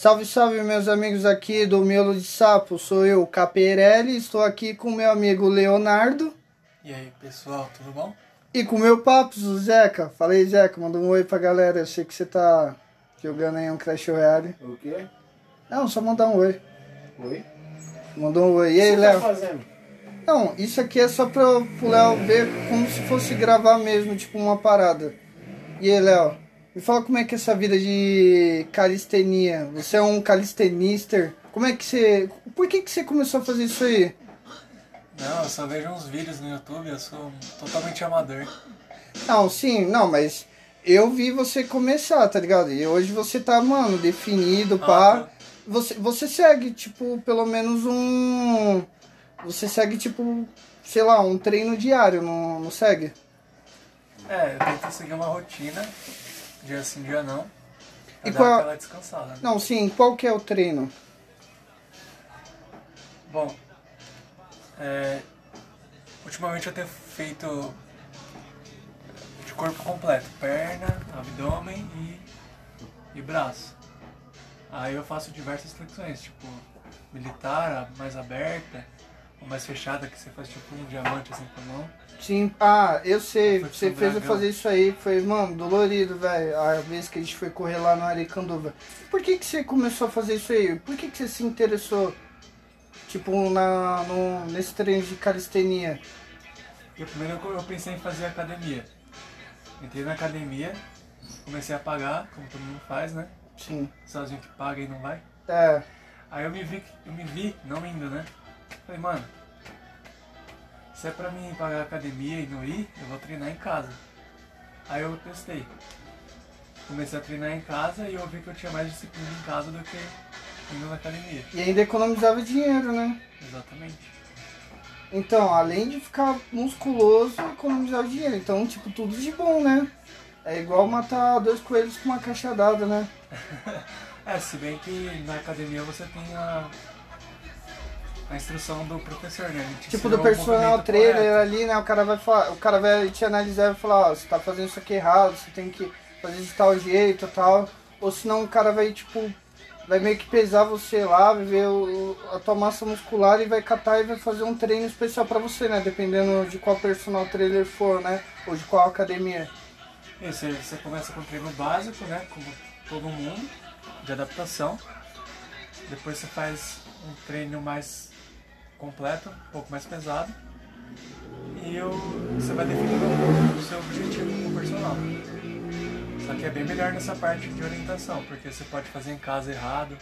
Salve, salve, meus amigos aqui do Miolo de Sapo. Sou eu, Caperelli. Estou aqui com meu amigo Leonardo. E aí, pessoal, tudo bom? E com meu papo, o Zeca. Fala aí, Zeca. Manda um oi pra galera. Eu sei que você tá jogando aí um Clash Royale. O quê? Não, só mandar um oi. Oi? Mandou um oi. E aí, O que você tá Léo? fazendo? Não, isso aqui é só pra o Léo ver como se fosse gravar mesmo, tipo uma parada. E aí, Léo? Me fala como é que é essa vida de calistenia. Você é um calistenister. Como é que você. Por que, que você começou a fazer isso aí? Não, eu só vejo uns vídeos no YouTube, eu sou totalmente amador. Não, sim, não, mas eu vi você começar, tá ligado? E hoje você tá, mano, definido, pá. tá. Você, você segue, tipo, pelo menos um. Você segue, tipo, sei lá, um treino diário, não, não segue? É, eu tento seguir uma rotina, dia sim, dia não. E qual- aquela descansada. né? Não, sim, qual que é o treino? Bom, é, ultimamente eu tenho feito de corpo completo, perna, abdômen e, e braço. Aí eu faço diversas flexões, tipo militar, mais aberta, mais fechada, que você faz tipo um diamante assim com a mão. Sim, ah, eu sei, você fez eu fazer isso aí, foi, mano, dolorido, velho, a vez que a gente foi correr lá no Aricanduva. Por que que você começou a fazer isso aí? Por que que você se interessou, tipo, na, no, nesse treino de calistenia? E primeiro eu eu pensei em fazer academia. Entrei na academia, comecei a pagar, como todo mundo faz, né? Sim, Sozinho que paga e não vai. é, Aí eu me vi, eu me vi não indo, né? Falei, mano, se é pra mim pagar academia e não ir, eu vou treinar em casa. Aí eu testei. Comecei a treinar em casa e eu vi que eu tinha mais disciplina em casa do que indo na academia. e ainda economizava dinheiro, né? Exatamente. Então, além de ficar musculoso, economizava dinheiro, então, tipo, tudo de bom, né? É igual matar dois coelhos com uma cachadada, né? É, se bem que na academia você tem a, a instrução do professor, né? Tipo do o personal movimento trainer correto. ali, né? O cara vai falar, o cara vai te analisar e vai falar, ó, você tá fazendo isso aqui errado, você tem que fazer de tal jeito tal. Ou senão o cara vai, tipo, vai meio que pesar você lá, vai ver o- a tua massa muscular e vai catar e vai fazer um treino especial pra você, né? Dependendo de qual personal trainer for, né? Ou de qual academia. Isso, aí você começa com treino básico, né? Como todo mundo, de adaptação. Depois você faz um treino mais completo, um pouco mais pesado. E eu, você vai definindo o seu objetivo como personal. Só que é bem melhor nessa parte de orientação, porque você pode fazer em casa errado.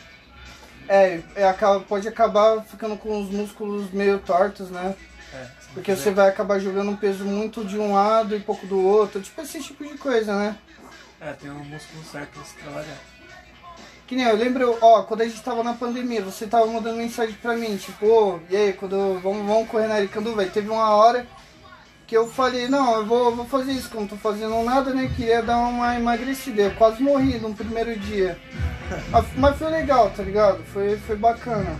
É, é, pode acabar ficando com os músculos meio tortos, né? É, se Porque você vai acabar jogando um peso muito de um lado e pouco do outro, tipo esse tipo de coisa, né? É, tem um músculo certo pra você trabalhar. Que nem eu lembro, ó, quando a gente tava na pandemia, você tava mandando mensagem pra mim, tipo, ô, e aí, quando vamos, vamos correr na Aricanduva, aí teve uma hora que eu falei, não, eu vou, vou fazer isso, como não tô fazendo nada, né, queria dar uma emagrecida, eu quase morri no primeiro dia. Mas, mas foi legal, tá ligado? Foi, foi bacana.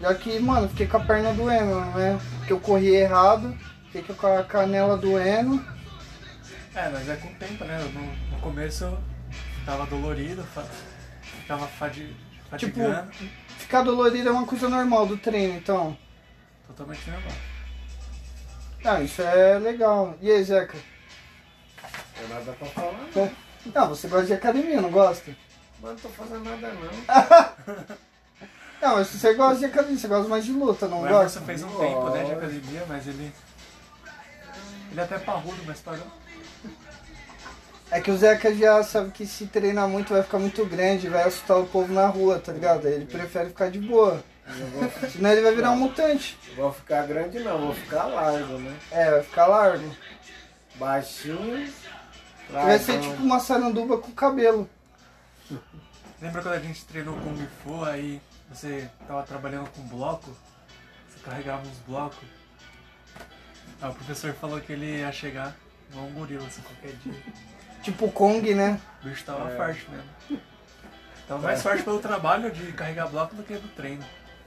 Já que, mano, fiquei com a perna doendo, né, porque eu corri errado, fiquei com a canela doendo. É, mas é com o tempo, né? No, no começo eu ficava dolorido, ficava fadi Tipo, ficar dolorido é uma coisa normal do treino, então. Totalmente normal. Ah, isso é legal. E aí, Zeca? Não tem nada pra falar, não. Não, você gosta de academia, não gosta? Mas não tô fazendo nada, não. Não, mas você gosta de academia, você gosta mais de luta, não O gosta? Emerson fez um tempo né, de academia, mas ele. Ele é até parrudo, mas parou. É que o Zeca já sabe que se treinar muito vai ficar muito grande, vai assustar o povo na rua, tá ligado? Ele prefere ficar de boa. Vou, Senão ele vai virar um mutante. vou ficar grande, não. Vou ficar largo, né? É, vai ficar largo. Baixinho. Vai ser tipo uma saranduba com cabelo. Lembra quando a gente treinou Kung Fu, aí você tava trabalhando com bloco? Você carregava uns blocos? Ah, o professor falou que ele ia chegar igual um gorila assim qualquer dia. Tipo Kong, né? O bicho tava É. forte mesmo. Tava mais forte pelo trabalho de carregar bloco do que do treino.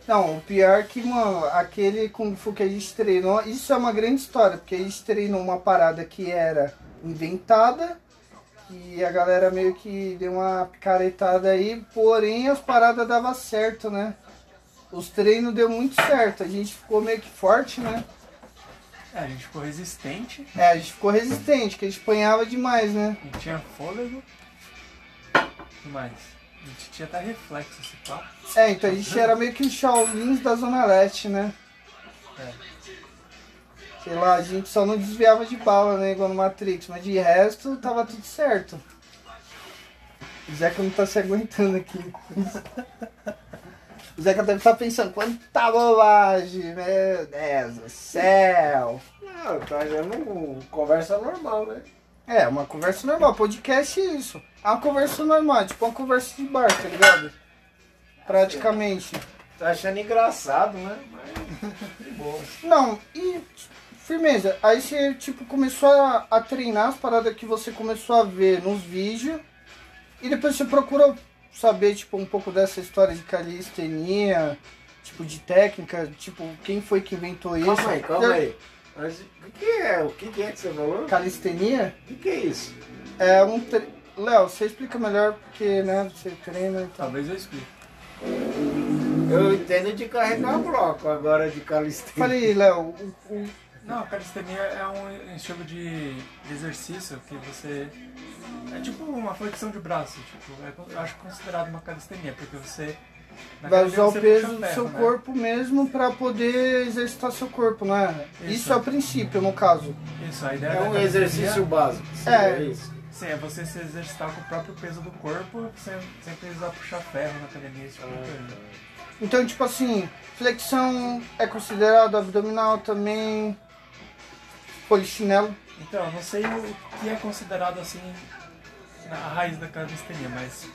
Não, o pior é que, mano, aquele Kung Fu que a gente treinou, isso é uma grande história, porque a gente treinou uma parada que era inventada, que a galera meio que deu uma picaretada aí, porém as paradas davam certo, né? Os treinos deu muito certo, a gente ficou meio que forte, né? É, a gente ficou resistente, É, a gente ficou resistente, que a gente apanhava demais, né? a gente tinha fôlego. O que mais? A gente tinha até reflexo esse papo. É, então a gente era meio que os Shaolins da Zona Leste, né? É. Sei lá, a gente só não desviava de bala, né? Igual no Matrix, mas de resto tava tudo certo. O Zeca não tá se aguentando aqui. O Zeca deve estar pensando, quanta bobagem, meu Deus do céu. Não, tá achando um- conversa normal, né? É, uma conversa normal, podcast é isso. É uma conversa normal, tipo uma conversa de bar, tá ligado? Praticamente. Tá achando engraçado, né? Mas. de boa. Não, e firmeza. Aí você tipo começou a, a treinar as paradas que você começou a ver nos vídeos. E depois você procurou saber tipo um pouco dessa história de calistenia, tipo de técnica, tipo quem foi que inventou isso? Calma aí, calma aí. Mas o que é? O que é que você falou? Calistenia O que, que é isso? é um tre... Léo, você explica melhor porque, né, você treina e tal. Talvez eu explique. Eu entendo de carregar bloco, agora de calistenia. Falei, Léo, o- o- Não, a calistenia é um estilo de exercício que você. É tipo uma flexão de braço, tipo, é, eu acho considerado uma calistenia, porque você. vai usar o peso do seu né? corpo mesmo pra poder exercitar seu corpo, não é? Isso, Isso. é o princípio, no caso. Isso, a ideia É um exercício básico. É. É isso. Sim, é você se exercitar com o próprio peso do corpo sem, sem precisar puxar ferro na academia, esse tipo de coisa. Então, tipo assim, flexão é considerado abdominal também, polichinelo. Então, eu não sei o que é considerado assim a raiz da calistenia, mas.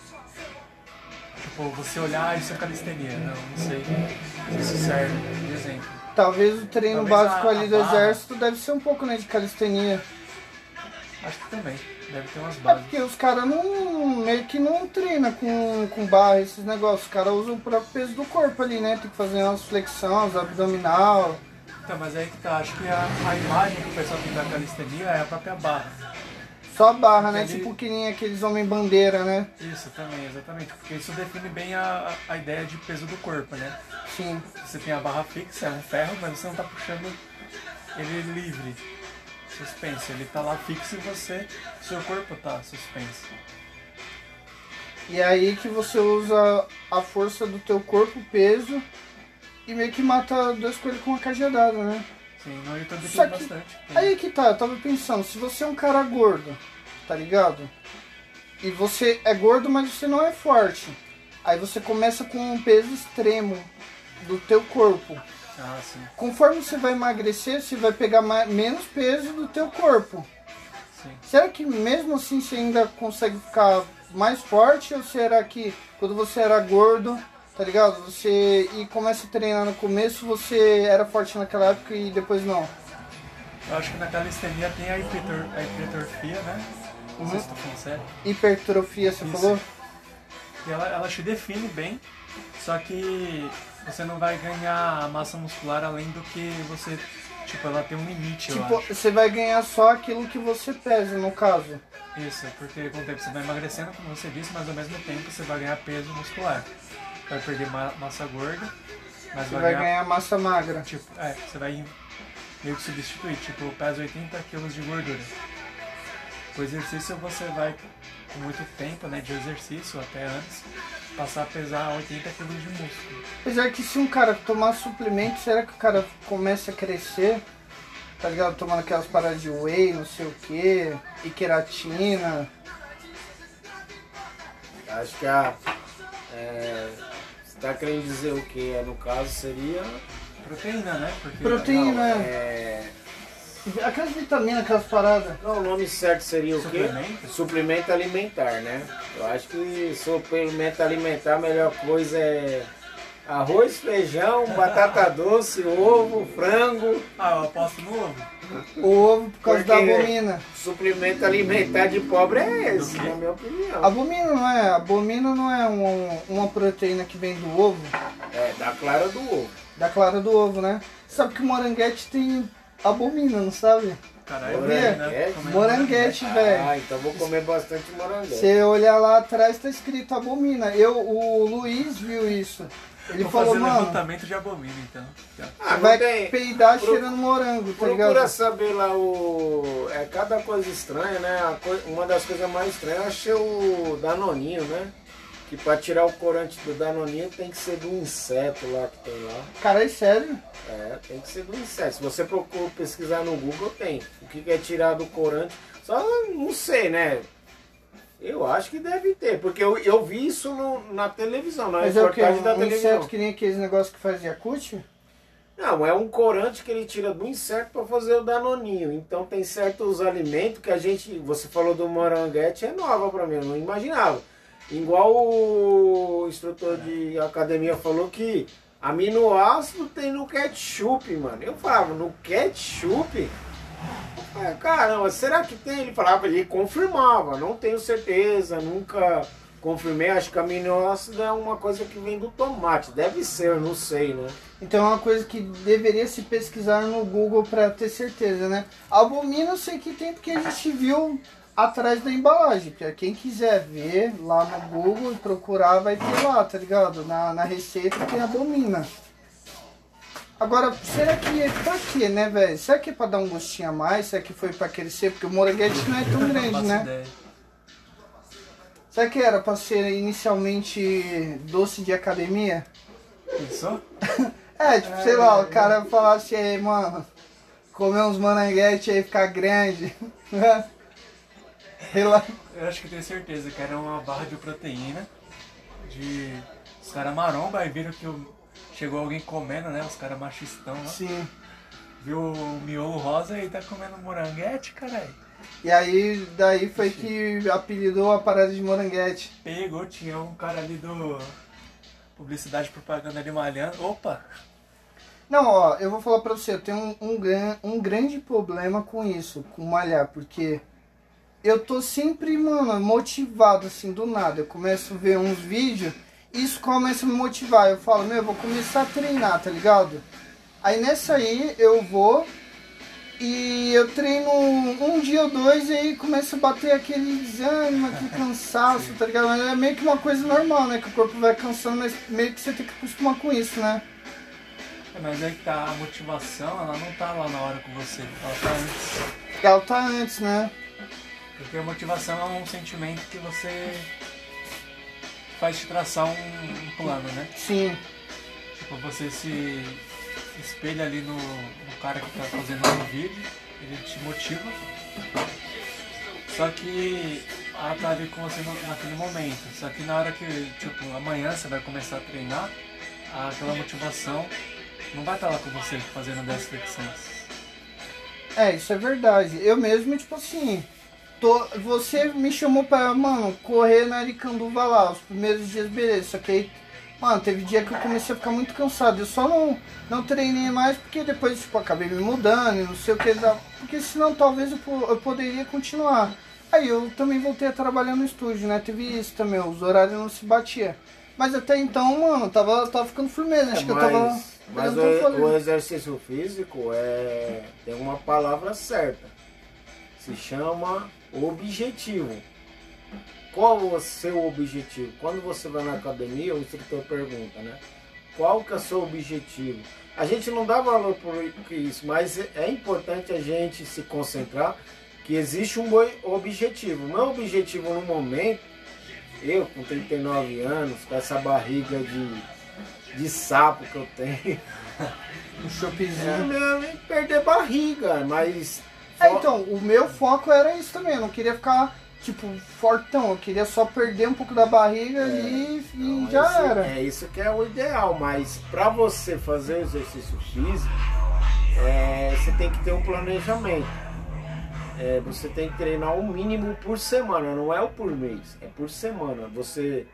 Tipo, você olhar, isso é calistenia. Não, não sei se isso serve de exemplo. Talvez o treino Talvez básico a- ali a do barra. exército deve ser um pouco, né, de calistenia. Acho que também. Deve ter umas É bases. porque os caras não, meio que não treinam com, com barra, esses negócios. Os caras usam o próprio peso do corpo ali, né? Tem que fazer umas flexões, abdominal. Então, mas aí que tá, acho que a, a imagem que o pessoal tem da calistenia é a própria barra. Só barra, né? Entendi. Tipo que nem aqueles homem bandeira, né? Isso também, exatamente. Porque isso define bem a, a a ideia de peso do corpo, né? Sim. Você tem a barra fixa, é um ferro, mas você não tá puxando ele livre, suspenso. Ele tá lá fixo e você, seu corpo tá suspenso. E é aí que você usa a força do teu corpo, peso, e meio que mata dois coelhos com uma cajadada, né? Sim, YouTube tem Só que- bastante. Aí que tá, eu tava pensando, se você é um cara gordo, tá ligado? E você é gordo, mas você não é forte. Aí você começa com um peso extremo do teu corpo. Ah, sim, Conforme você vai emagrecer, você vai pegar mais, menos peso do teu corpo. sim. Será que mesmo assim você ainda consegue ficar mais forte? Ou será que quando você era gordo, tá ligado? Você e começa a treinar no começo, você era forte naquela época e depois não? Eu acho que na calistenia tem a, hipertrofia, né? Não sei se tô falando sério. Hipertrofia, você Isso. falou? E ela, ela te define bem, só que você não vai ganhar massa muscular além do que você. Tipo, ela tem um limite, Tipo, você vai ganhar só aquilo que você pesa, no caso. Isso, porque com o tempo você vai emagrecendo, como você disse, mas ao mesmo tempo você vai ganhar peso muscular. Vai perder ma- massa gorda, mas Você vai, vai ganhar. ganhar massa magra. Tipo, é, você vai meio que substituir, tipo, pesa 80 kg de gordura. Com o exercício você vai, com muito tempo né, de exercício, até antes, passar a pesar 80 kg de músculo. Apesar que se um cara tomar suplemento, será que o cara começa a crescer? Tá ligado? Tomando aquelas paradas de whey, não sei o que, e queratina. Acho que a. É, você tá querendo dizer o que? No caso seria. Proteína, né? Porque Proteína. Não, é. é, Aquelas vitaminas, aquelas paradas. não, o nome certo seria o quê? Suplemento? Suplemento alimentar, né? Eu acho que suplemento alimentar, a melhor coisa é arroz, feijão, batata doce, ovo, frango. Ah, eu aposto no ovo. O ovo por causa da Porque- abomina. Suplemento alimentar de pobre é esse, na minha opinião. Abomina não é? Abomina não é um- uma proteína que vem do ovo, É, da clara do ovo. da clara do ovo, né? Sabe que o moranguete tem abomina, não sabe? Caralho, Via? né? Comendo Moranguete, velho. Ah, então vou comer bastante moranguete. Você olhar lá atrás, tá escrito abomina. Eu, o Luiz viu isso. Ele Vou falou, fazer mano, levantamento de abomina, então. Ah, vai tem- peidar Pro- cheirando morango, tá Procura ligado? saber lá o. É cada coisa estranha, né? A coi- Uma das coisas mais estranhas eu achei o Danoninho, né? Que pra tirar o corante do Danoninho tem que ser do inseto lá que tem lá. Cara, é sério? É, tem que ser do inseto. Se você procura pesquisar no Google, tem. O que que é tirar do corante. Só não sei, né? Eu acho que deve ter, porque eu, eu vi isso no- na televisão, na Mas é o que? reportagem da Um televisão. inseto que nem aqueles negócios que fazia cut? Não, é um corante que ele tira do inseto para fazer o danoninho. Então tem certos alimentos que a gente, você falou do moranguete, é nova para mim, eu não imaginava. Igual o instrutor de academia falou que aminoácido tem no ketchup, mano. Eu falava, no ketchup? Caramba, será que tem? Ele falava, ele confirmava, não tenho certeza, nunca confirmei. Acho que aminoácido é uma coisa que vem do tomate, deve ser, não sei, né? Então é uma coisa que deveria se pesquisar no Google pra ter certeza, né? Abomina eu sei que tem porque a gente viu atrás da embalagem. Pra quem quiser ver lá no Google e procurar, vai ter lá, tá ligado? Na, na receita tem abomina. Agora, será que é pra quê, né, velho? Será que é pra dar um gostinho a mais? Será que foi pra crescer? Porque o moranguete não é tão Não grande, né? ideia. Será que era pra ser inicialmente doce de academia? Pensou? É, tipo, sei lá, o cara falasse aí, mano, comer uns moranguete aí ficar grande. sei lá. Eu acho que tenho certeza que era uma barra de proteína de. Os caras maromba e viram que o- chegou alguém comendo, né? Os caras machistão lá. Sim. Viu o miolo rosa e tá comendo moranguete, caralho. E aí, daí foi que apelidou a parada de moranguete. Pegou, tinha um cara ali do. Publicidade propaganda ali malhando. Opa! Não, ó, eu vou falar pra você, eu tenho um, um, gran- um grande problema com isso, com malhar, porque eu tô sempre, mano, motivado assim, do nada. Eu começo a ver uns vídeos, isso começa a me motivar. Eu falo, meu, eu vou começar a treinar, tá ligado? Aí nessa aí eu vou e eu treino um dia ou dois e aí começa a bater aquele desânimo, aquele cansaço, tá ligado? Mas é meio que uma coisa normal, né? Que o corpo vai cansando, mas meio que você tem que acostumar com isso, né? É, Mas aí que tá a motivação, ela não tá lá na hora com você, ela tá antes. Ela tá antes, né? Porque a motivação é um sentimento que você faz te traçar um, um plano, né? Sim. Tipo, você se espelha ali no, no cara que tá fazendo um vídeo, ele te motiva. Só que ela tá ali com você naquele momento. Só que na hora que, tipo, amanhã você vai começar a treinar, aquela motivação não vai estar lá com você fazendo 10 flexões. É, isso é verdade. Eu mesmo, tipo assim, tô, você me chamou pra, mano, correr na Aricanduva lá, os primeiros dias, beleza. Só que aí, mano, teve dia que eu comecei a ficar muito cansado. Eu só não, não treinei mais porque depois, tipo, acabei me mudando e não sei o que. Porque senão talvez eu, eu poderia continuar. Aí eu também voltei a trabalhar no estúdio, né? Teve isso também, os horários não se batiam. Mas até então, mano, tava, tava ficando firmeza. Acho que eu tava. mas o, o exercício físico é, tem uma palavra certa. Se chama objetivo. Qual o seu objetivo? Quando você vai na academia, o instrutor pergunta, né? Qual que é o seu objetivo? A gente não dá valor por isso, mas é- é importante a gente se concentrar que existe um boi- objetivo. O meu objetivo no momento, eu com 39 anos, com essa barriga de, de sapo que eu tenho, Um é chopezinho. mesmo perder barriga, mas. É, então, o meu foco era isso também. Eu não queria ficar, tipo, fortão. Eu queria só perder um pouco da barriga ali e Então, já esse- era. É isso que é o ideal, mas para você fazer exercício físico, é, você tem que ter um planejamento. É, você tem que treinar o mínimo por semana, não é o por mês, é por semana. Você,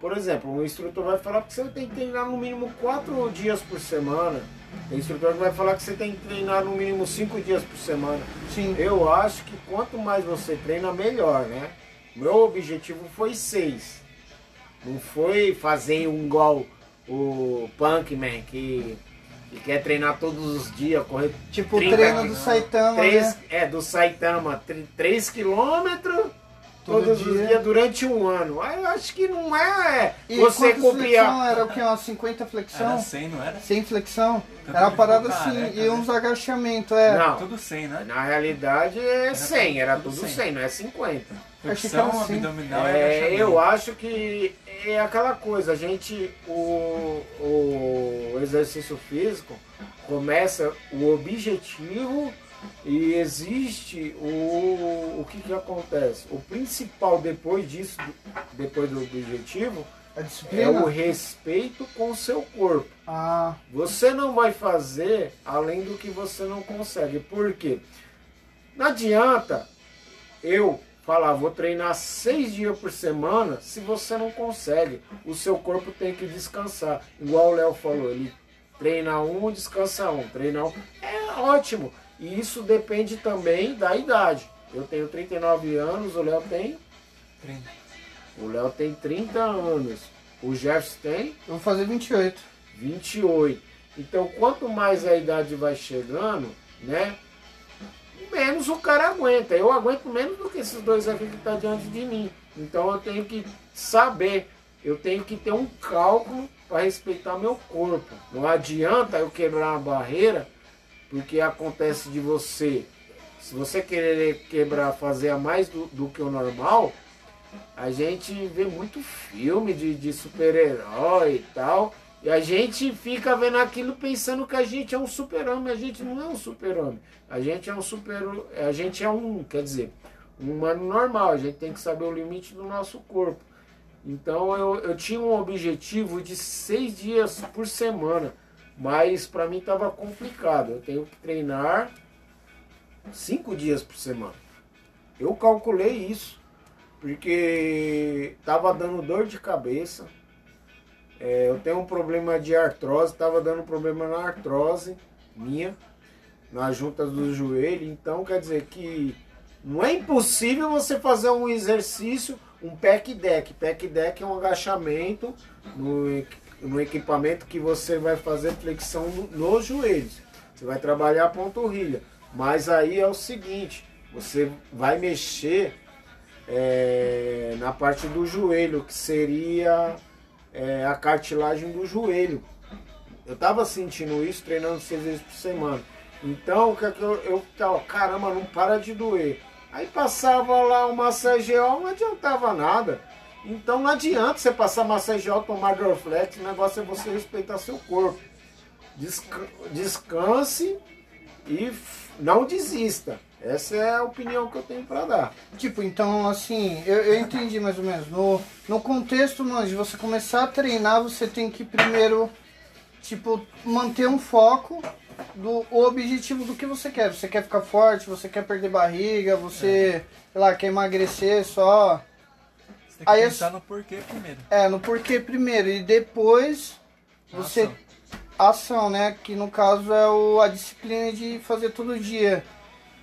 por exemplo, um instrutor vai falar que você tem que treinar no mínimo quatro dias por semana. Tem instrutor que vai falar que você tem que treinar no mínimo cinco dias por semana. Sim. Eu acho que quanto mais você treina, melhor, né? Meu objetivo foi seis. Não foi fazer um igual o Punkman, que que quer treinar todos os dias, correr Tipo o 30 treino do. Saitama, Três, né? É, do Saitama, 3 quilômetros Todo todos os dia. dias durante um ano. Aí eu acho que não é E você copiar. Era o que? Umas 50 flexão? Era 100, não era? Sem flexão? Tanto Era uma parada assim, careca, e né? uns agachamentos, é. Não, Tudo 100, né? na realidade é 100, era tudo tudo 100. 100, não é 50. Achei que era Flexão, assim. abdominal É, eu acho que é aquela coisa, a gente, o, o exercício físico começa o objetivo e existe o, o que, que acontece. O principal depois disso, depois do objetivo, é o respeito com o seu corpo. Ah, Você não vai fazer além do que você não consegue. Por quê? Não adianta eu falar, vou treinar seis dias por semana se você não consegue. O seu corpo tem que descansar. Igual o Léo falou, ele treina um, descansa um, treina um. É ótimo. E isso depende também da idade. Eu tenho 39 anos, o Léo tem. 30. O Léo tem 30 anos. O Jefferson tem eu vou fazer 28. 28. Então, quanto mais a idade vai chegando, né? Menos o cara aguenta. Eu aguento menos do que esses dois aqui que estão diante de mim. Então, eu tenho que saber, eu tenho que ter um cálculo para respeitar meu corpo. Não adianta eu quebrar uma barreira, porque acontece de você. Se você querer quebrar, fazer a mais do, do que o normal, a gente vê muito filme de, de super-herói e tal. E a gente fica vendo aquilo pensando que a gente é um super-homem. A gente não é um super-homem. A gente é um super. A gente é um, quer dizer, um humano normal. A gente tem que saber o limite do nosso corpo. Então eu, eu tinha um objetivo de seis dias por semana. Mas para mim estava complicado. Eu tenho que treinar cinco dias por semana. Eu calculei isso porque tava dando dor de cabeça. É, eu tenho um problema de artrose, tava dando problema na artrose minha, nas juntas do joelho. Então quer dizer que não é impossível você fazer um exercício, um pack deck. Pack deck é um agachamento no, no equipamento que você vai fazer flexão no- nos joelhos. Você vai trabalhar a panturrilha. Mas aí é o seguinte, você vai mexer é, na parte do joelho, que seria é, a cartilagem do joelho. Eu tava sentindo isso treinando seis vezes por semana. Então, o que é eu, eu tava, caramba, não para de doer. Aí passava lá o massageol, não adiantava nada. Então não adianta você passar massageol, tomar Dorflex, o negócio é você respeitar seu corpo. Desca- descanse e não desista. Essa é a opinião que eu tenho para dar. Tipo, então, assim, eu, eu entendi mais ou menos. No, no contexto, mano, de você começar a treinar, você tem que primeiro, tipo, manter um foco do o objetivo do que você quer. Você quer ficar forte, você quer perder barriga, você, sei lá, quer emagrecer só. Você tem que Aí eu- pensar no porquê primeiro. É, no porquê primeiro e depois você Ação. ação, né? Que no caso é o, a disciplina de fazer todo dia.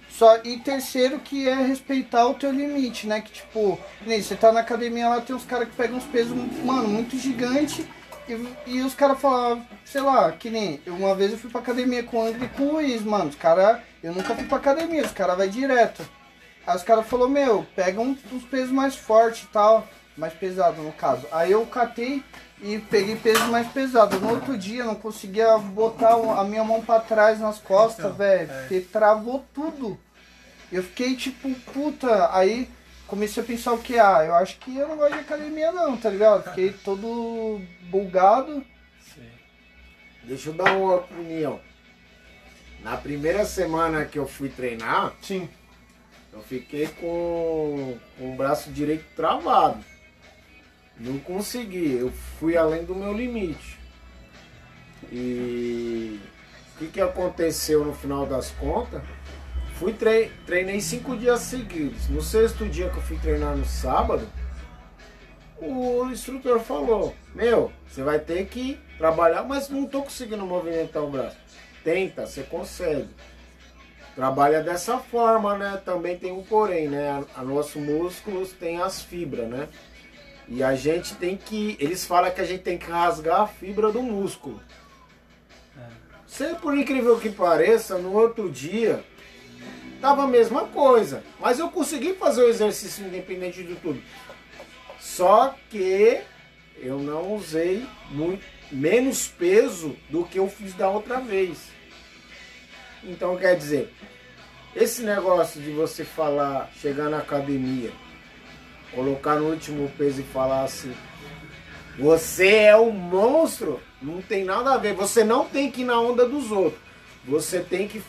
Só, e terceiro que é respeitar o teu limite, né? Que tipo, que nem você tá na academia lá, tem uns caras que pegam uns pesos, mano, muito gigante. E, e os caras falam, sei lá, que nem uma vez eu fui pra academia com o André e com o Luiz, mano. Os caras, eu nunca fui pra academia, os caras vai direto. Aí os caras falaram, meu, pega um- uns pesos mais fortes e tal, mais pesado no caso. Aí eu catei e peguei pesos mais pesados. No outro dia eu não conseguia botar a minha mão pra trás nas costas, Então, velho, é. porque travou tudo. Eu fiquei tipo, puta, aí comecei a pensar o que? Ah, eu acho que eu não gosto de academia não, tá ligado? Fiquei todo bulgado. Sim. Deixa eu dar uma opinião. Na primeira semana que eu fui treinar, Sim. Eu fiquei com, com o braço direito travado. Não consegui, eu fui além do meu limite. E o que, que aconteceu no final das contas? Fui trei- treinei cinco dias seguidos. No sexto dia que eu fui treinar no sábado, o instrutor falou: Meu, você vai ter que trabalhar, mas não tô conseguindo movimentar o braço. Tenta, você consegue. Trabalha dessa forma, né? Também tem um porém, né? A, a nossos músculos tem as fibras, né? E a gente tem que. Eles falam que a gente tem que rasgar a fibra do músculo. Você, por incrível que pareça, no outro dia tava a mesma coisa. Mas eu consegui fazer o exercício independente de tudo. Só que eu não usei muito, menos peso do que eu fiz da outra vez. Então quer dizer, esse negócio de você falar, chegar na academia, colocar no último peso e falar assim, você é um monstro, não tem nada a ver. Você não tem que ir na onda dos outros. Você tem que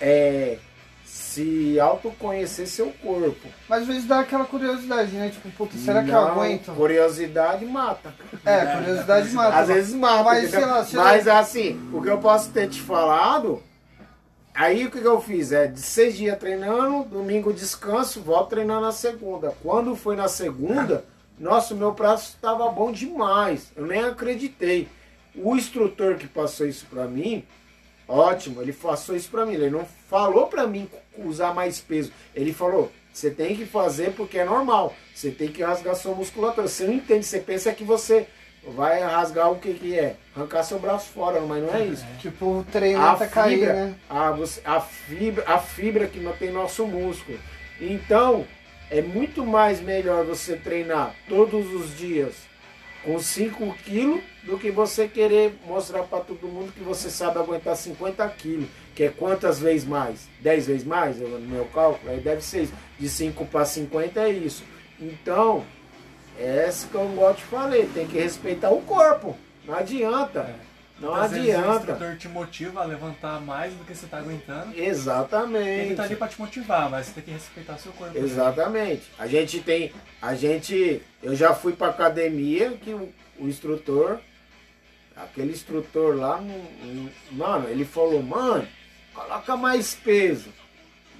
é, se autoconhecer seu corpo. Mas às vezes dá aquela curiosidade, né? Tipo, puta, será que eu Não, aguento? Curiosidade mata. É, curiosidade mata. Às vezes mata. Mas, sei lá, sei Mas lá. assim, o que eu posso ter te falado, aí o que, que eu fiz? É de seis dias treinando, domingo descanso, volto treinando na segunda. Quando foi na segunda, nossa, o meu braço estava bom demais. Eu nem acreditei. O instrutor que passou isso pra mim, ótimo, ele passou isso pra mim. Ele não falou pra mim usar mais peso. Ele falou, você tem que fazer porque é normal. Você tem que rasgar sua musculatura. Você não entende, você pensa que você vai rasgar o que que é? Arrancar seu braço fora, mas não é isso. Tipo, o treino A tá cair, fibra, né? a, a, fibra, a fibra que mantém nosso músculo. Então, é muito mais melhor você treinar todos os dias com 5 quilos do que você querer mostrar para todo mundo que você sabe aguentar 50 quilos. Que é quantas vezes mais? 10 vezes mais? No meu cálculo, aí deve ser isso. De 5 para 50 é isso. Então, é essa que eu gosto de falei. Tem que respeitar o corpo. Não adianta. É. Não Às vezes o adianta. instrutor te motiva a levantar mais do que você tá aguentando. Exatamente. Ele tá ali pra te motivar, mas você tem que respeitar seu corpo. Exatamente. A gente tem. A gente. Eu já fui pra academia que o, o instrutor. Aquele instrutor lá, mano, ele falou, mano, coloca mais peso.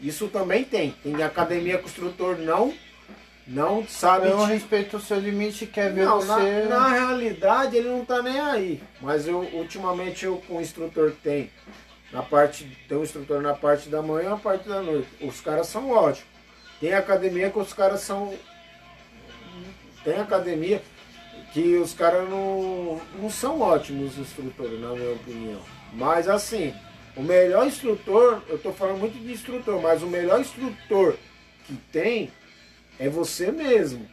Isso também tem. Tem academia que o instrutor não. Não sabe. Eu te- respeito o seu limite e quer ver não, você. na, na realidade ele não tá nem aí. Mas eu ultimamente eu o instrutor tem na parte tem um instrutor na parte da manhã e na parte da noite. Os caras são ótimos. Tem academia que os caras são tem academia que os caras não, não são ótimos os instrutores, na minha opinião. Mas assim, o melhor instrutor, eu tô falando muito de instrutor, mas o melhor instrutor que tem é você mesmo.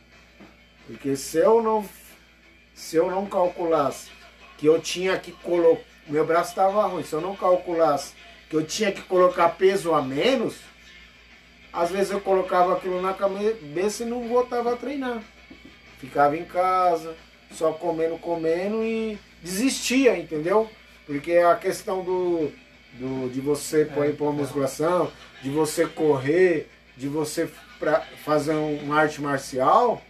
Porque se eu não se eu não calculasse que eu tinha que colocar, meu braço estava ruim, se eu não calculasse que eu tinha que colocar peso a menos, às vezes eu colocava aquilo na cabeça e não voltava a treinar. Ficava em casa, só comendo, comendo e desistia, entendeu? Porque a questão do, do de você pôr pôr uma musculação, de você correr, de você pra fazer um, uma arte marcial,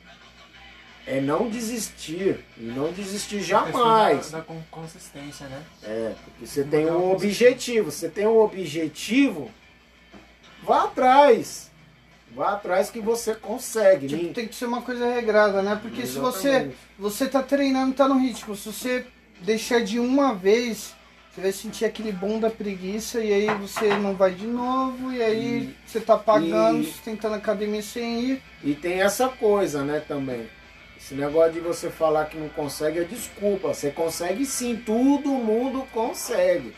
é não desistir. E não desistir jamais. Da, da con- consistência, né? É, porque você tem um objetivo. Você tem um objetivo, vá atrás. Vá atrás que você consegue. Tipo, tem que ser uma coisa regrada, né? Porque se você, Exatamente. você tá treinando, tá no ritmo. Se você deixar de uma vez, você vai sentir aquele bom da preguiça e aí você não vai de novo e aí você tá pagando, e- sustentando a academia sem ir. E tem essa coisa, né, também. Esse negócio de você falar que não consegue é desculpa. Você consegue sim, todo mundo consegue.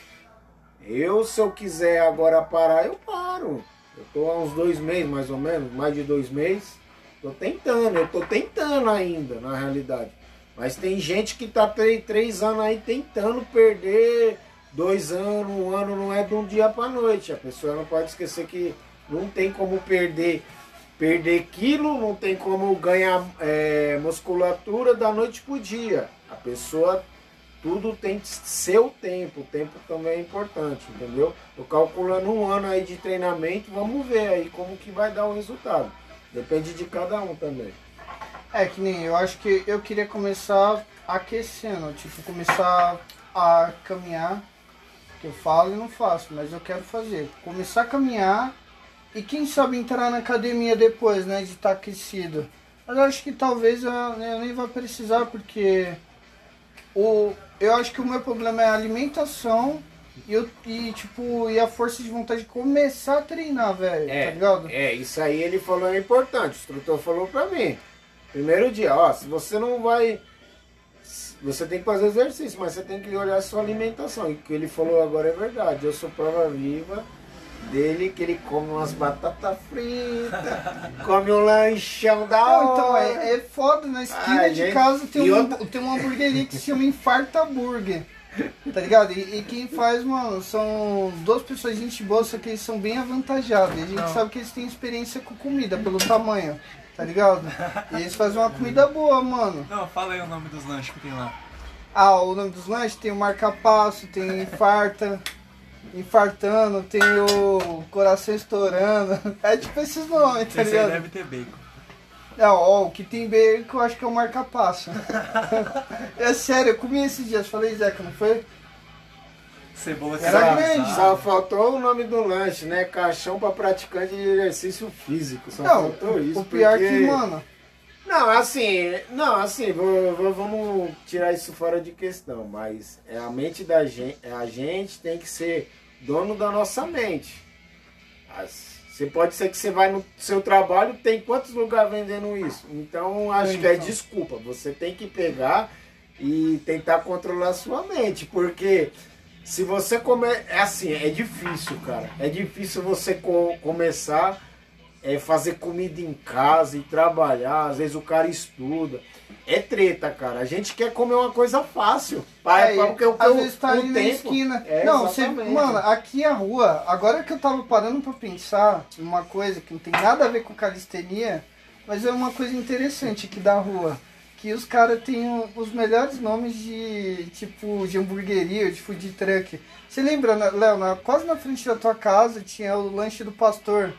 Eu, se eu quiser agora parar, eu paro. Eu tô há uns dois meses, mais ou menos, mais de dois meses. Tô tentando, eu tô tentando ainda, na realidade. Mas tem gente que tá três, três anos aí tentando perder dois anos, um ano, não é de um dia pra noite. A pessoa não pode esquecer que não tem como perder perder quilo, não tem como ganhar é, musculatura da noite pro dia. A pessoa, tudo tem seu tempo, o tempo também é importante, entendeu? Tô calculando um ano aí de treinamento, vamos ver aí como que vai dar o resultado. Depende de cada um também. É que nem eu acho que eu queria começar aquecendo, tipo, começar a caminhar, que eu falo e não faço, mas eu quero fazer. Começar a caminhar e quem sabe entrar na academia depois, né, de estar aquecido. Mas eu acho que talvez eu, eu nem vá precisar, porque o, eu acho que o meu problema é a alimentação e, eu, e, tipo, e a força de vontade de começar a treinar, velho, tá ligado? É, isso aí ele falou é importante. O instrutor falou pra mim. Primeiro dia, ó, se você não vai. você tem que fazer exercício, mas você tem que olhar a sua alimentação. E o que ele falou agora é verdade. Eu sou prova viva dele que ele come umas batatas fritas, come um lanchão da hora. Não, então, é, é foda, na esquina Ah, de gente, casa tem, um, outra- tem uma hamburgueria que se chama Infarta Burger. Tá ligado? E, e quem faz, mano, são duas pessoas gente boa, só que eles são bem avantajados. A gente Não. sabe que eles têm experiência com comida, pelo tamanho, tá ligado? E eles fazem uma comida boa, mano. Não, fala aí o nome dos lanches que tem lá. Ah, o nome dos lanches tem o marca-passo, tem infarta, infartando, tem o coração estourando. É tipo esses nomes, tá Esse aí deve ter bacon. Não, ó, o que tem bacon eu acho que é o marca-passo. é sério, eu comi esses dias, falei, Zeca, não foi? Cebola Era caramelizada. grande. Só faltou o nome do lanche, né? Caixão pra praticante de exercício físico. Só Não, faltou isso. o pior porque- que, mano, Não, assim, não, assim, vou- vou- vamos tirar isso fora de questão, mas é a mente da gente, a gente tem que ser dono da nossa mente. As- Você pode ser que você vai no seu trabalho, tem quantos lugares vendendo isso? Então acho que é Então. desculpa. Você tem que pegar e tentar controlar a sua mente, porque se você comer, é assim, é difícil, cara. É difícil você co- começar é fazer comida em casa e trabalhar, às vezes o cara estuda. É treta, cara. A gente quer comer uma coisa fácil. Pai, Aí, porque o, às o- vezes tá ali na tempo- esquina. É, não, você, mano, aqui é a rua. Agora que eu tava parando pra pensar numa coisa que não tem nada a ver com calistenia, mas é uma coisa interessante aqui da rua. Que os caras têm os melhores nomes de tipo de hamburgueria, de food truck. Você lembra, né, Léo, na- quase na frente da tua casa tinha o lanche do pastor.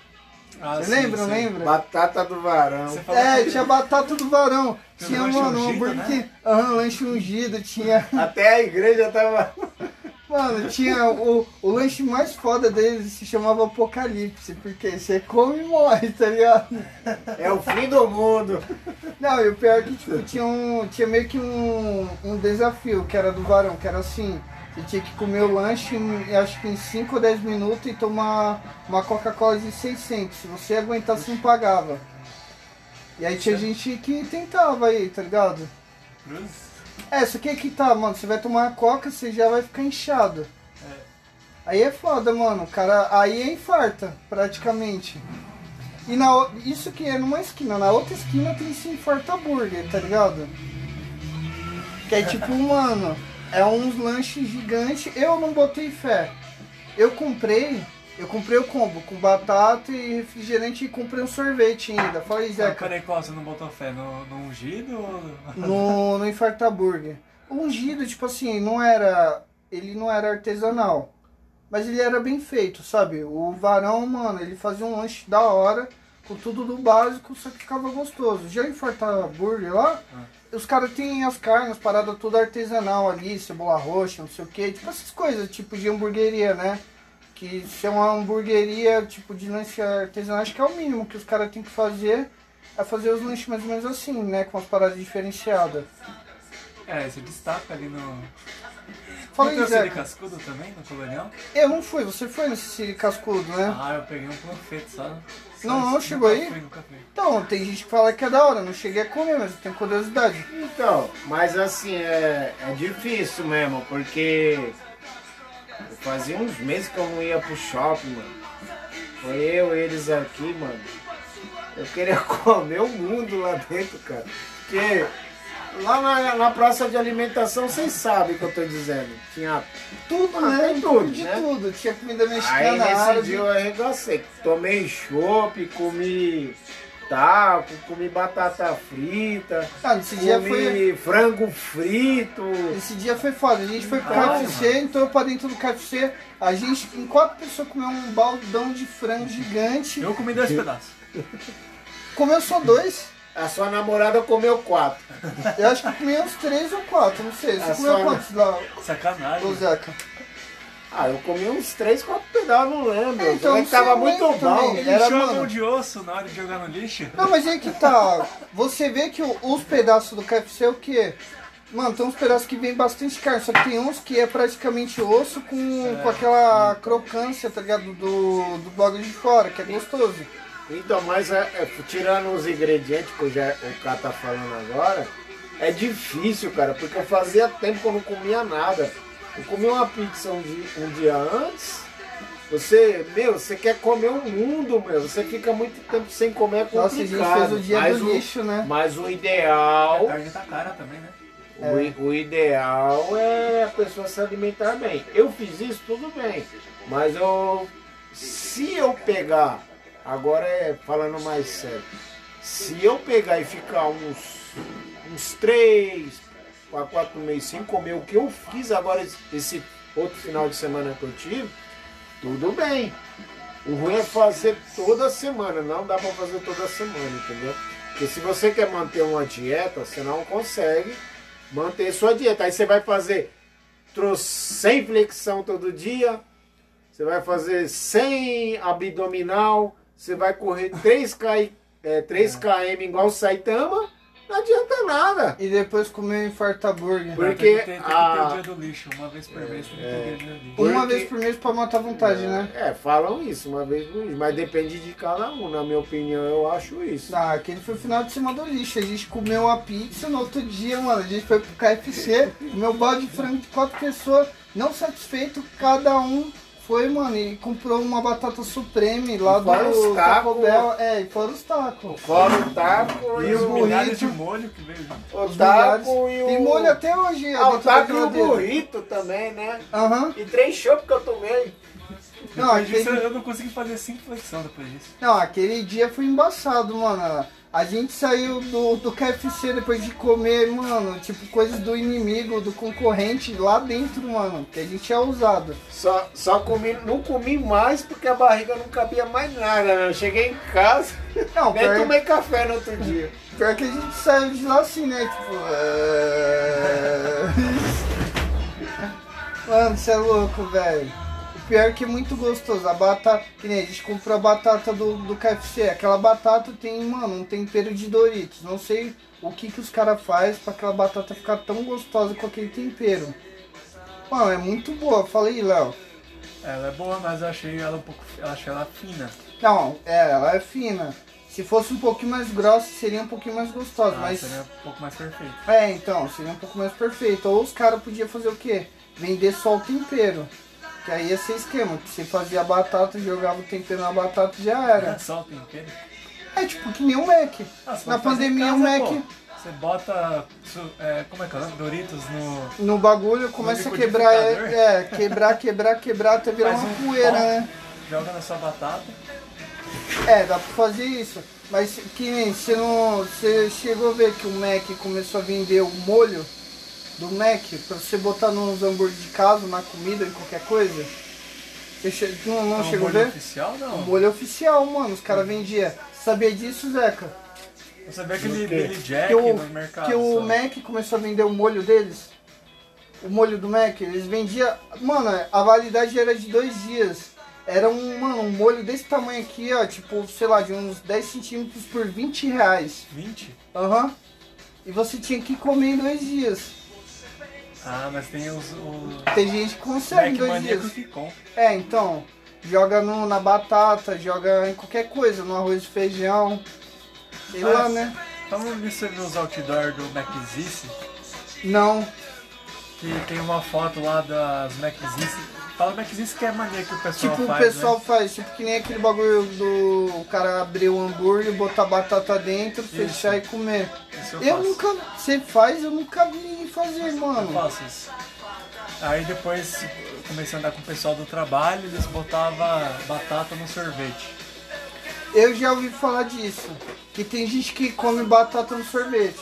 Ah, Você sim, lembra, sim. lembra? Batata do varão. É, que- tinha batata do varão. Tinha mano, um hambúrguer né? que. Aham, lanche ungido, tinha. Até a igreja tava. Mano, tinha o, o lanche mais foda deles se chamava Apocalipse, porque você come e morre, tá ligado? É o fim do mundo. Não, e o pior é que tipo, tinha, um, tinha meio que um, um desafio, que era do varão, que era assim, você tinha que comer o lanche em, acho que em 5 ou 10 minutos e tomar uma Coca-Cola de 600. Se você aguentasse, não pagava. E aí tinha gente que tentava aí, tá ligado? Cruz? É, só que aqui tá, mano, você vai tomar a coca, você já vai ficar inchado. É. Aí é foda, mano, o cara, aí é infarta, praticamente. E na, isso que é numa esquina, na outra esquina tem esse infarta burger, tá ligado? Que é tipo, mano, é uns lanches gigantes, eu não botei fé. Eu comprei, eu comprei o combo com batata e refrigerante e comprei um sorvete ainda. Fala aí, Ah, Zeca. peraí, qual? Você não botou fé? No, no ungido ou... no, no Infarta Burger. O ungido, tipo assim, não era. Ele não era artesanal. Mas ele era bem feito, sabe? O varão, mano, ele fazia um lanche da hora, com tudo do básico, só que ficava gostoso. Já o Infarta Burger lá, os caras têm as carnes, paradas tudo artesanal ali, cebola roxa, não sei o que, tipo essas coisas, tipo de hamburgueria, né? Que se é uma hamburgueria, tipo de lanche artesanal, acho que é o mínimo que os caras têm que fazer, é fazer os lanches mais ou menos assim, né? Com as paradas diferenciadas. É, você destaca ali no... Fala não aí, Zeca. Cascudo também, no Colonial? Eu não fui, você foi nesse Siri Cascudo, né? Ah, eu peguei um panfleto, sabe? Não, Só não isso, chegou aí? Fui, nunca fui. Então, tem gente que fala que é da hora, não cheguei a comer, mas eu tenho curiosidade. Então, mas assim, é, é difícil mesmo, porque fazia uns meses que eu não ia pro shopping, mano. Foi eu, eles aqui, mano. Eu queria comer o mundo lá dentro, cara. Porque lá na, na praça de alimentação, vocês sabem o que eu tô dizendo. Tinha. Tudo, Ah, né? tudo, de né? tudo. Tinha comida Aí mexicana, nesse árabe. dia eu arregacei. Tomei chopp, comi taco, comi batata frita. Ah, nesse dia comi foi. frango frito. Esse dia foi foda. A gente foi pro Ah, KFC, entrou pra dentro do KFC. A gente, em quatro pessoas, comeu um baldão de frango gigante. Eu comi dois pedaços. Comeu só dois. A sua namorada comeu quatro. Eu acho que comi uns três ou quatro, não sei. Você A comeu sua- quantos lá, Sacanagem. ô Zeca? Ah, eu comi uns três, quatro pedaços, não lembro. É, então, que tava muito bom. Ele Era, mano- mão de osso na hora de jogar no lixo. Não, mas aí que tá. Você vê que os pedaços do KFC é o quê? Mano, tem uns pedaços que vem bastante carne, só que tem uns que é praticamente osso com, com aquela crocância, tá ligado? Do, do bagulho de fora, que é gostoso. Então, mas é, é, tirando os ingredientes que o, já, o Cá tá falando agora, é difícil, cara, porque eu fazia tempo que eu não comia nada. Eu comi uma pizza um dia, um dia antes. Você, meu, você quer comer o mundo, meu. Você fica muito tempo sem comer, é Nossa, a gente complicado. fez o dia mas, do o, lixo, né? mas o A ideal, carne tá cara também, né? o, o ideal é a pessoa se alimentar bem. Eu fiz isso, tudo bem. Mas eu, se eu pegar, agora é falando mais sério, se eu pegar e ficar uns, uns três para quatro meses sem comer o que eu fiz agora esse- outro final de semana que eu tive, tudo bem. O ruim é fazer toda semana, não dá para fazer toda semana, entendeu? Porque se você quer manter uma dieta, você não consegue manter sua dieta. Aí você vai fazer 100 flexão todo dia, você vai fazer 100 abdominal, você vai correr 3K, é, 3 km igual o Saitama, não adianta nada. E depois comer um infarta burger. Porque tem que, ter, tem que ter a- o dia do lixo. Uma vez por mês tem que ter o dia do lixo. Uma Porque- vez por mês pra matar a vontade, né? É, falam isso uma vez por mês, mas depende de cada um, na minha opinião, eu acho isso. Ah, aquele foi o final de semana do lixo. A gente comeu uma pizza no outro dia, mano. A gente foi pro KFC, comeu balde de frango de quatro pessoas, não satisfeito, cada um foi, mano, e comprou uma batata supreme lá E fora do os Taco tacos. Bell. É, e fora os tacos. Fora o taco E e, o o, Milhares de burrito. molho que veio o taco e o. Tem molho até hoje. Ah, o taco e o burrito também, né? Aham. E três chopp que eu tomei. Não, aquele, eu não consegui fazer cinco flexão depois disso. não, aquele dia foi embaçado, mano. A gente saiu do, do KFC depois de comer, mano, tipo, coisas do inimigo, do concorrente lá dentro, mano. Que a gente é ousado. Só, só comi, não comi mais porque a barriga não cabia mais nada, né? Eu cheguei em casa, Não, nem pior, tomei café no outro dia. pior que a gente saiu de lá assim, né? Tipo. é... Mano, você é louco, velho. Pior é que é muito gostoso. A batata. Que nem a gente comprou a batata do, do KFC. Aquela batata tem, mano, um tempero de Doritos. Não sei o que, que os caras fazem pra aquela batata ficar tão gostosa com aquele tempero. Mano, é muito boa. Fala aí, Léo. Ela é boa, mas eu achei ela um pouco. Eu achei ela fina. Não, é, ela é fina. Se fosse um pouquinho mais grossa, seria um pouquinho mais gostosa. Ah, mas. seria um pouco mais perfeito. É, então, seria um pouco mais perfeito. Ou os caras podiam fazer o quê? Vender só o tempero. Que aí ia ser esquema. Que você fazia a batata, jogava o tempero na batata e já era. Só o tempero. É tipo que nem o Mac. Ah, Na pandemia, o casa, Mac pô. Você bota. é, como é que é? o? Doritos no. no bagulho começa a No quebrar, liquidificador? é, quebrar, quebrar, quebrar até virar Faz uma um poeira, pó. né? Joga na sua batata. É, dá pra fazer isso. Mas que nem você não. Você chegou a ver que o Mac começou a vender o molho do Mac pra você botar nos hambúrguer de casa, na comida, em qualquer coisa? Você che- não, não É um chegou a molho ver? oficial, não. Molho oficial, mano. Os caras vendiam. Sabia disso, Zeca? Você vê aquele? Billy Jack Que o, no mercado. que o só. Mac começou a vender o molho deles. O molho do Mac, eles vendiam. Mano, a validade era de dois dias. Era um, mano, um molho desse tamanho aqui, ó. Tipo, sei lá, de uns 10 centímetros por 20 reais. 20? Aham. E você tinha que comer em dois dias. Ah, mas tem os. O Tem gente que consegue em dois dias. É, então. Joga no, na batata, joga em qualquer coisa, no arroz e feijão. Sei Mas- lá, né? Vamos ver se nos outdoor do McZice, Não. que tem uma foto lá das McZice. Fala McZice que é a mania que o pessoal Tipo, o faz, pessoal né? faz, tipo que nem aquele bagulho do o cara abrir o hambúrguer, botar batata dentro, fechar e comer. Isso eu, Eu faço. nunca. Você faz, eu nunca vi ninguém fazer, Eu mano. faço isso. Aí depois eu comecei a andar com o pessoal do trabalho, eles botavam batata no sorvete. Eu já ouvi falar disso. Que tem gente que come batata no sorvete.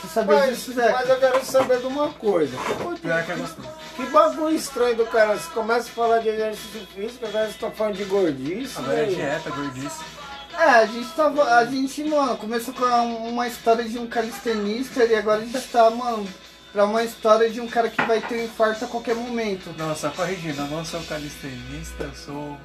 Você sabia Mas, disso, mas eu quero saber de uma coisa. Pior que é gostoso. Que bagulho estranho do cara. Você começa a falar de exercício físico, agora você tá falando de gordice. Agora é velho. dieta, gordice. É, a gente tava. A gente, mano, começou com uma história de um calistenista e agora a gente tá, mano, pra uma história de um cara que vai ter um infarto a qualquer momento. Não, só corrigindo, eu não sou calistenista, eu sou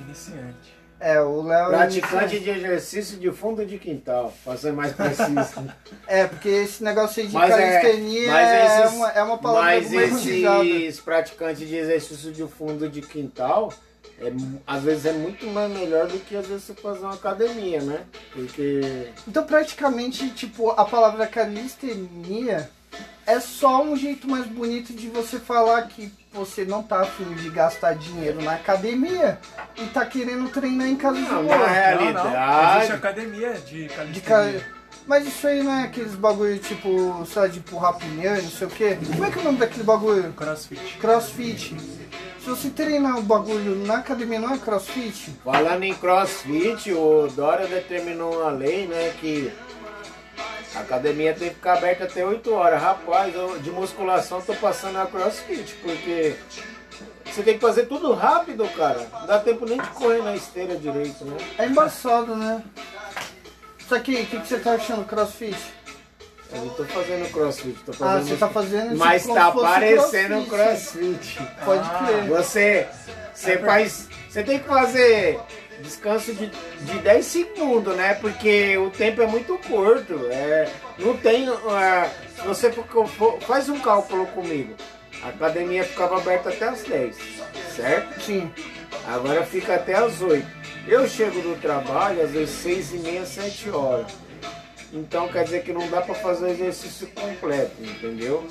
iniciante. É, o Léo. Praticante de exercício de fundo de quintal, pra ser mais preciso. É, porque esse negócio aí de Mas é- calistenia mas é, esses- uma, é uma palavra Mas esses praticantes de exercício de fundo de quintal, é, às vezes é muito mais melhor do que às vezes você fazer uma academia, né? Porque Então praticamente, tipo, a palavra calistenia é só um jeito mais bonito de você falar que você não tá afim de gastar dinheiro na academia e tá querendo treinar em casa de Não, boa. na Não, não. realidade. Existe academia de De calistenia. ca... Mas isso aí não é aqueles bagulho tipo, sei lá, de empurrar pneu e não sei o quê? Como é que é o nome daquele bagulho? Crossfit. Crossfit. Se você treinar o bagulho na academia, não é crossfit? Falando em crossfit, o Dória determinou uma lei, né, que a academia tem que ficar aberta até 8 horas. Rapaz, eu, de musculação tô passando a crossfit, porque você tem que fazer tudo rápido, cara. Não dá tempo nem de correr na esteira direito, né? É embaçado, né? Isso aqui, o que, que você tá achando crossfit? Eu não tô fazendo crossfit, tô Ah, fazendo. você tá fazendo Mas tá se fosse parecendo crossfit. crossfit. Pode Ah, crer. Você, você faz. Você tem que fazer descanso de, de 10 segundos, né? Porque o tempo é muito curto. É, não tem. ah, se você for- for- faz um cálculo comigo. A academia ficava aberta até as 10, certo? Sim. Agora fica até as 8. Eu chego do trabalho às vezes 6 e meia, 7 horas. Então quer dizer que não dá para fazer o exercício completo, entendeu?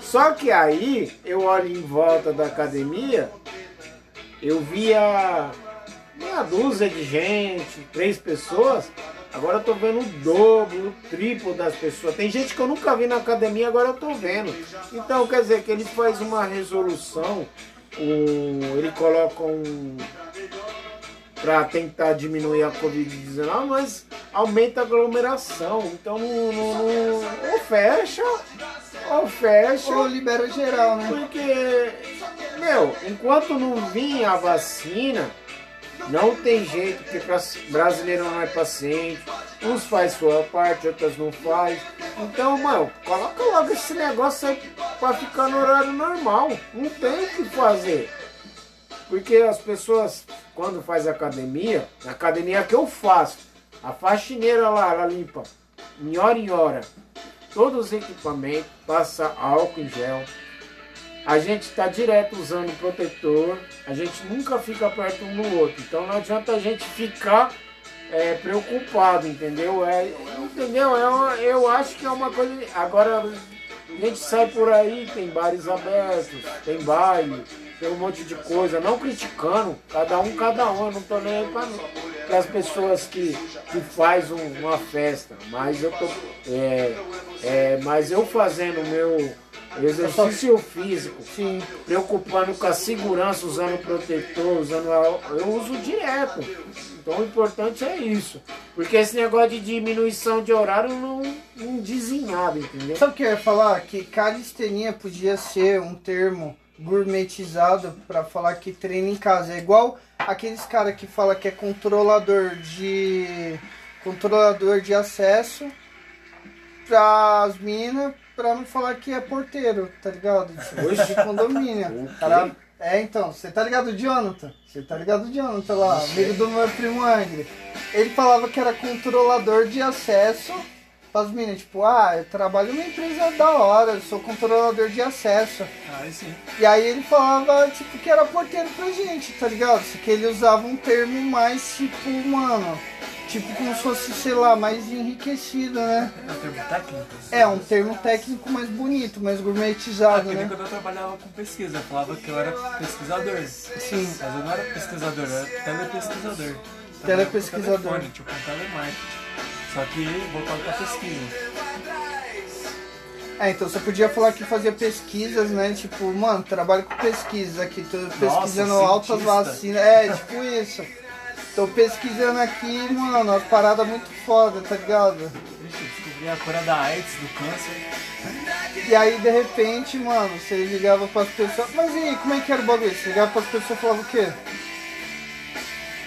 Só que aí eu olho em volta da academia, eu via meia dúzia de gente, três pessoas. Agora eu tô vendo o dobro, o triplo das pessoas. Tem gente que eu nunca vi na academia, agora eu tô vendo. Então quer dizer que ele faz uma resolução, ele coloca um para tentar diminuir a Covid-19, mas aumenta a aglomeração. Então não, não- não- ou fecha, ou fecha. Ou libera geral, né? Porque, meu, enquanto não vir a vacina, não tem jeito, porque brasileiro não é paciente, uns faz sua parte, outras não faz. Então, mano, coloca logo esse negócio aí pra ficar no horário normal. Não tem o que fazer. Porque as pessoas, quando faz academia, a academia que eu faço, a faxineira lá, ela limpa em hora em hora todos os equipamentos, passa álcool em gel. A gente está direto usando protetor, a gente nunca fica perto um do outro. Então não adianta a gente ficar é, preocupado, entendeu? É, entendeu? É uma- eu acho que é uma coisa. Agora a gente sai por aí, tem bares abertos, tem baile, um monte de coisa, não criticando, cada um, cada um, eu não tô nem aí para as pessoas que, que faz um- uma festa, mas eu tô. É, é, mas eu fazendo o meu exercício físico, Sim. preocupando com a segurança, usando protetor, usando eu uso direto. Então o importante é isso. Porque esse negócio de diminuição de horário não, não diz em nada, entendeu? Sabe o que eu ia falar? Que calistenia podia ser um termo gourmetizado pra falar que treina em casa. É igual aqueles cara que fala que é controlador de controlador de acesso pras minas pra não falar que é porteiro, tá ligado? Tipo, de condomínio. O quê? Cara, é, então, você tá ligado, Jonathan? Você tá ligado, Jonathan lá, amigo do meu primo Angry. Ele falava que era controlador de acesso pras minas. Tipo, ah, eu trabalho numa empresa da hora, eu sou controlador de acesso. Aí sim. E aí ele falava, tipo, que era porteiro pra gente, tá ligado? Só que ele usava um termo mais, tipo, mano, tipo como se fosse, sei lá, mais enriquecido, né? É um termo técnico. É, um termo técnico mais bonito, mais gourmetizado, Ah, né? quando eu trabalhava com pesquisa, eu falava que eu era pesquisador. Sim. Mas eu não era pesquisador, eu era telepesquisador. Telepesquisador. Telefone, tipo, com telemarketing. Só que voltado pra pesquisa. É, então você podia falar que fazia pesquisas, né? Tipo, mano, trabalho com pesquisas aqui, tô pesquisando altas cientista. vacinas. É, tipo isso. Tô pesquisando aqui, mano, umas paradas muito foda, tá ligado? Eu descobri a cura da AIDS, do câncer. E aí, de repente, mano, você ligava pras pessoas. Mas e aí, como é que era o bagulho? Você ligava pras pessoas e falava o quê?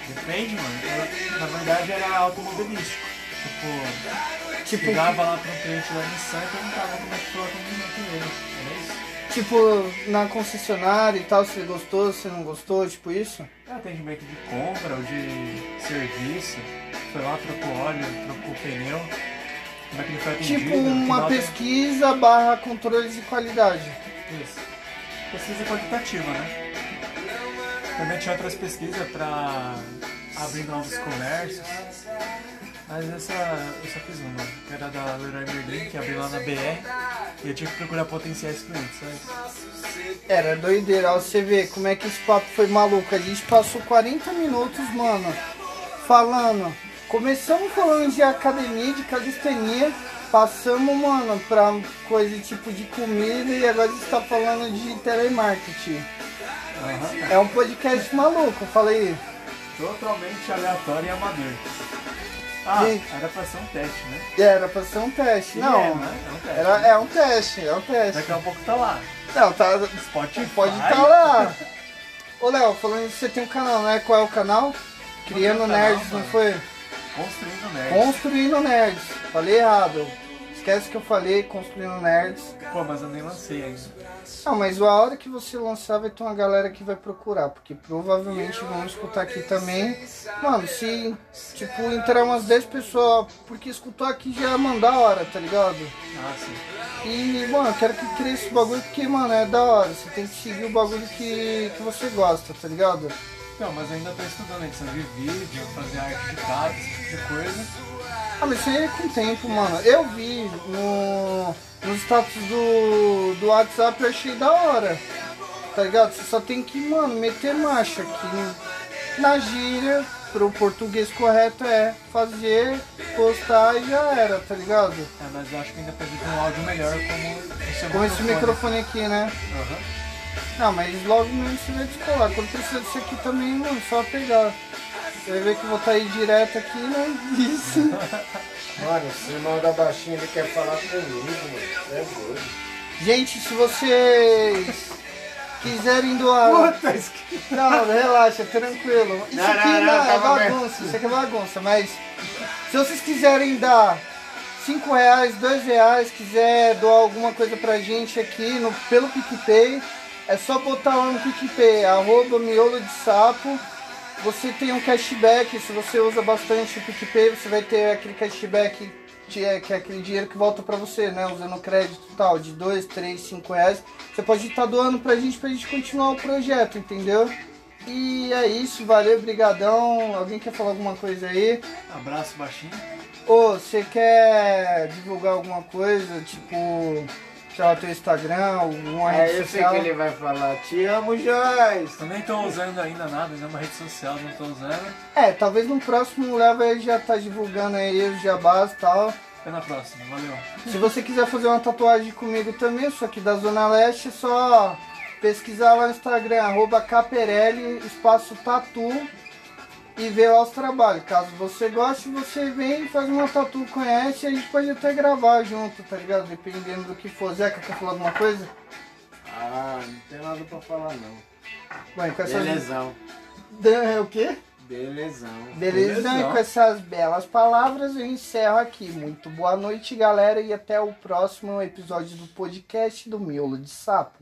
Depende, mano. Na verdade era automobilístico. Tipo, Tipo, chegava lá pra um cliente da Nissan e perguntava como é que o atendimento dele. Era isso? tipo, na concessionária e tal, se você gostou, se não gostou, tipo isso? É atendimento de compra ou de serviço. Foi lá, trocou óleo, trocou pneu. Como é que ele foi atendido? Tipo, uma pesquisa barra controle de qualidade. Isso. Pesquisa quantitativa, né? Também tinha outras pesquisas para abrir novos comércios. Mas essa eu só fiz uma, que era da Leroy Merlin, que abriu lá na BR. E eu tinha que procurar potenciais clientes, sabe? Era doideira, ó, você vê como é que esse papo foi maluco. A gente passou 40 minutos, mano, falando. Começamos falando de academia, de calistenia, passamos, mano, pra coisa tipo de comida e agora a gente tá falando de telemarketing. Aham. É um podcast maluco, falei. Totalmente aleatório e amador. Ah, Gente. era pra ser um teste, né? Era pra ser um teste. E Não, é, né? É um teste. era, é um teste, é um teste. Daqui a pouco tá lá. Não, tá, Spotify. pode estar lá. Ô Léo, falando isso, você tem um canal, né? Qual é o canal? Criando que é Nerds, não foi? Construindo Nerd. Construindo Nerds. Falei errado. Esquece que eu falei, Construindo Nerds. Pô, mas eu nem lancei ainda. Não, mas a hora que você lançar vai ter uma galera que vai procurar, porque provavelmente vão escutar aqui também. Mano, se tipo entrar umas 10 pessoas, porque escutou aqui já é mandar a hora, tá ligado? Ah, sim. E, mano, eu quero que cresça esse bagulho porque, mano, é da hora. Você tem que seguir o bagulho que, que você gosta, tá ligado? Não, mas eu ainda tô estudando edição de vídeo, fazer arte de capa, esse tipo de coisa. Ah, mas isso aí é com o tempo, mano. Eu vi no, no status do, do WhatsApp, eu achei da hora. Tá ligado? Você só tem que, mano, meter marcha aqui. Na gíria, pro português correto é fazer, postar e já era, tá ligado? É, mas eu acho que ainda precisa de um áudio melhor como esse microfone aqui, né? Aham. Não, mas logo mesmo você vai descolar. Quando precisa disso aqui também, mano, só pegar. Você ver que eu vou estar aí direto aqui, né? Isso. Mano, esse irmão da baixinha ele quer falar comigo, mano. Você é doido. Gente, se vocês quiserem doar. Puta, Não, relaxa, tranquilo. Isso Não, aqui não, não, é calma, bagunça, isso aqui é bagunça, mas se vocês quiserem dar 5 reais, 2 reais, quiser doar alguma coisa pra gente aqui no, pelo PicPay, é só botar lá no PicPay, arroba miolo de sapo. Você tem um cashback, se você usa bastante o PicPay, você vai ter aquele cashback que é, que é aquele dinheiro que volta pra você, né? Usando crédito e tal, de 2, 3, 5 reais. Você pode estar doando pra gente pra gente continuar o projeto, entendeu? E é isso, valeu, brigadão. Alguém quer falar alguma coisa aí? Abraço baixinho. Ô, você quer divulgar alguma coisa, tipo, sei lá, teu Instagram, alguma É, rede eu sei social? que ele vai falar. Te amo, Joyce. Eu nem tô usando ainda nada, nenhuma rede social, não tô usando. É, talvez no próximo leva ele já tá divulgando aí os jabás e tal. Até na próxima, valeu. Se você quiser fazer uma tatuagem comigo também, eu sou aqui da Zona Leste, é só pesquisar lá no Instagram, arroba Caperelli, espaço tatu e ver lá os trabalhos. Caso você goste, você vem, faz uma tatu, conhece a gente pode até gravar junto, tá ligado? Dependendo do que for. Zeca, quer falar alguma coisa? Ah, não tem nada pra falar, não. Bom, e com essas... Belezão. Dan- O quê? Belezão. Beleza, Belezão. e com essas belas palavras eu encerro aqui. Muito boa noite, galera, e até o próximo episódio do podcast do Miolo de Sapo.